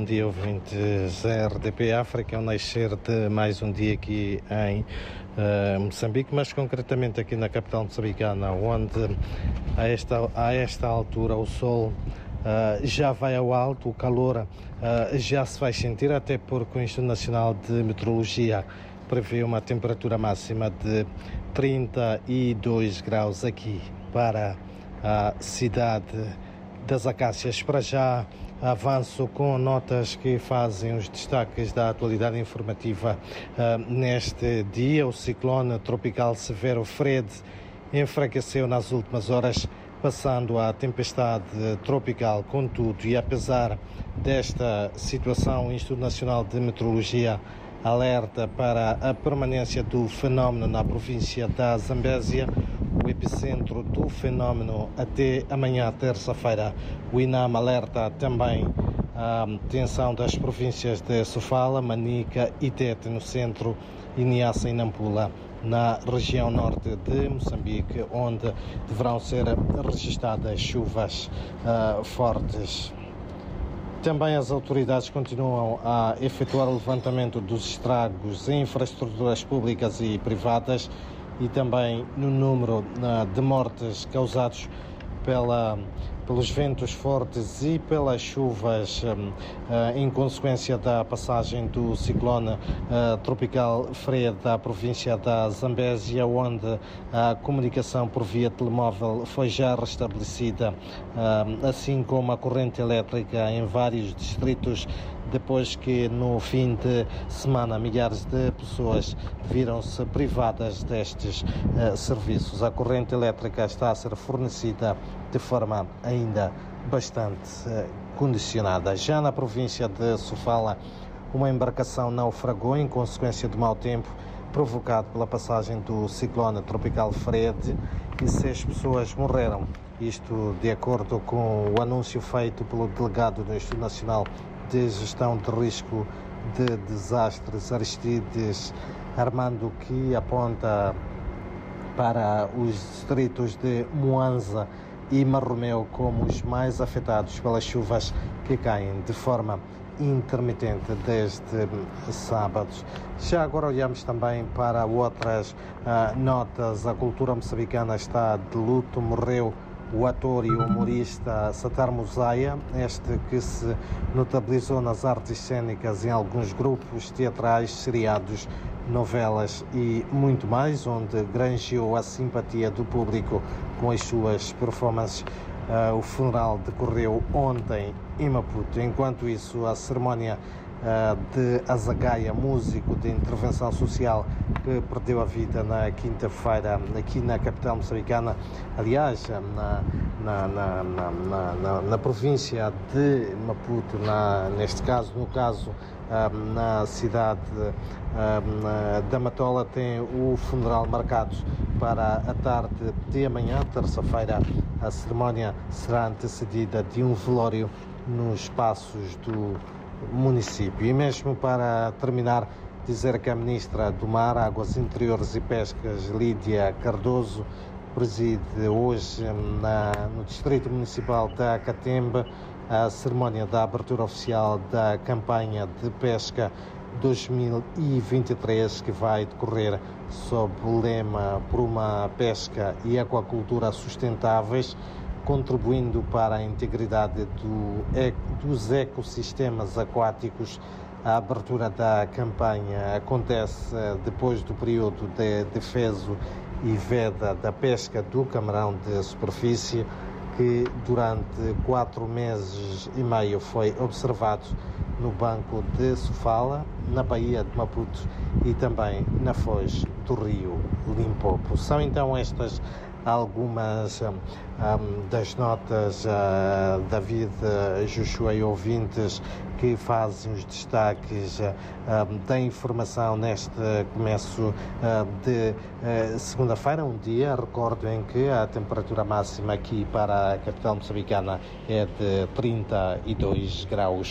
Bom dia, ouvintes RDP África. É o nascer de mais um dia aqui em uh, Moçambique, mas concretamente aqui na capital moçambicana, onde a esta, a esta altura o sol Uh, já vai ao alto, o calor uh, já se vai sentir, até porque o Instituto Nacional de Meteorologia prevê uma temperatura máxima de 32 graus aqui para a cidade das Acácias. Para já avanço com notas que fazem os destaques da atualidade informativa uh, neste dia. O ciclone tropical severo Fred enfraqueceu nas últimas horas, passando a tempestade tropical. Contudo, e apesar desta situação, o Instituto Nacional de Meteorologia alerta para a permanência do fenómeno na província da Zambésia epicentro do fenómeno até amanhã, terça-feira. O INAM alerta também a tensão das províncias de Sofala, Manica e Tete no centro e Niassa e Nampula na região norte de Moçambique, onde deverão ser registradas chuvas uh, fortes. Também as autoridades continuam a efetuar o levantamento dos estragos em infraestruturas públicas e privadas e também no número uh, de mortes causados pela, pelos ventos fortes e pelas chuvas um, uh, em consequência da passagem do ciclone uh, tropical Fred da província da Zambésia, onde a comunicação por via telemóvel foi já restabelecida, uh, assim como a corrente elétrica em vários distritos depois que no fim de semana milhares de pessoas viram-se privadas destes uh, serviços. A corrente elétrica está a ser fornecida de forma ainda bastante uh, condicionada. Já na província de Sofala, uma embarcação naufragou em consequência do mau tempo provocado pela passagem do ciclone tropical Fred e seis pessoas morreram. Isto de acordo com o anúncio feito pelo delegado do Instituto Nacional de Gestão de Risco de Desastres, Aristides Armando, que aponta para os distritos de Moanza e Marromeu como os mais afetados pelas chuvas que caem de forma intermitente desde sábado. Já agora olhamos também para outras uh, notas. A cultura moçambicana está de luto, morreu o ator e humorista Satar Musaia, este que se notabilizou nas artes cênicas em alguns grupos teatrais, seriados, novelas e muito mais, onde granjeou a simpatia do público com as suas performances. Uh, o funeral decorreu ontem em Maputo. Enquanto isso, a cerimónia de Azagaia, músico de intervenção social que perdeu a vida na quinta-feira aqui na capital moçambicana, aliás, na, na, na, na, na província de Maputo, neste caso, no caso na cidade da Matola, tem o funeral marcado para a tarde de amanhã, terça-feira. A cerimónia será antecedida de um velório nos passos do município. E mesmo para terminar, dizer que a Ministra do Mar, Águas Interiores e Pescas, Lídia Cardoso, preside hoje na, no Distrito Municipal da Catembe a cerimónia da abertura oficial da campanha de pesca 2023 que vai decorrer sob o lema por uma pesca e aquacultura sustentáveis contribuindo para a integridade do, dos ecossistemas aquáticos. A abertura da campanha acontece depois do período de defeso e veda da pesca do camarão de superfície, que durante quatro meses e meio foi observado no Banco de Sofala, na Baía de Maputo e também na Foz do Rio Limpopo. São então estas algumas um, das notas uh, David uh, Joshua e ouvintes que fazem os destaques uh, um, da informação neste começo uh, de uh, segunda-feira, um dia, recordo em que a temperatura máxima aqui para a capital moçambicana é de 32 graus.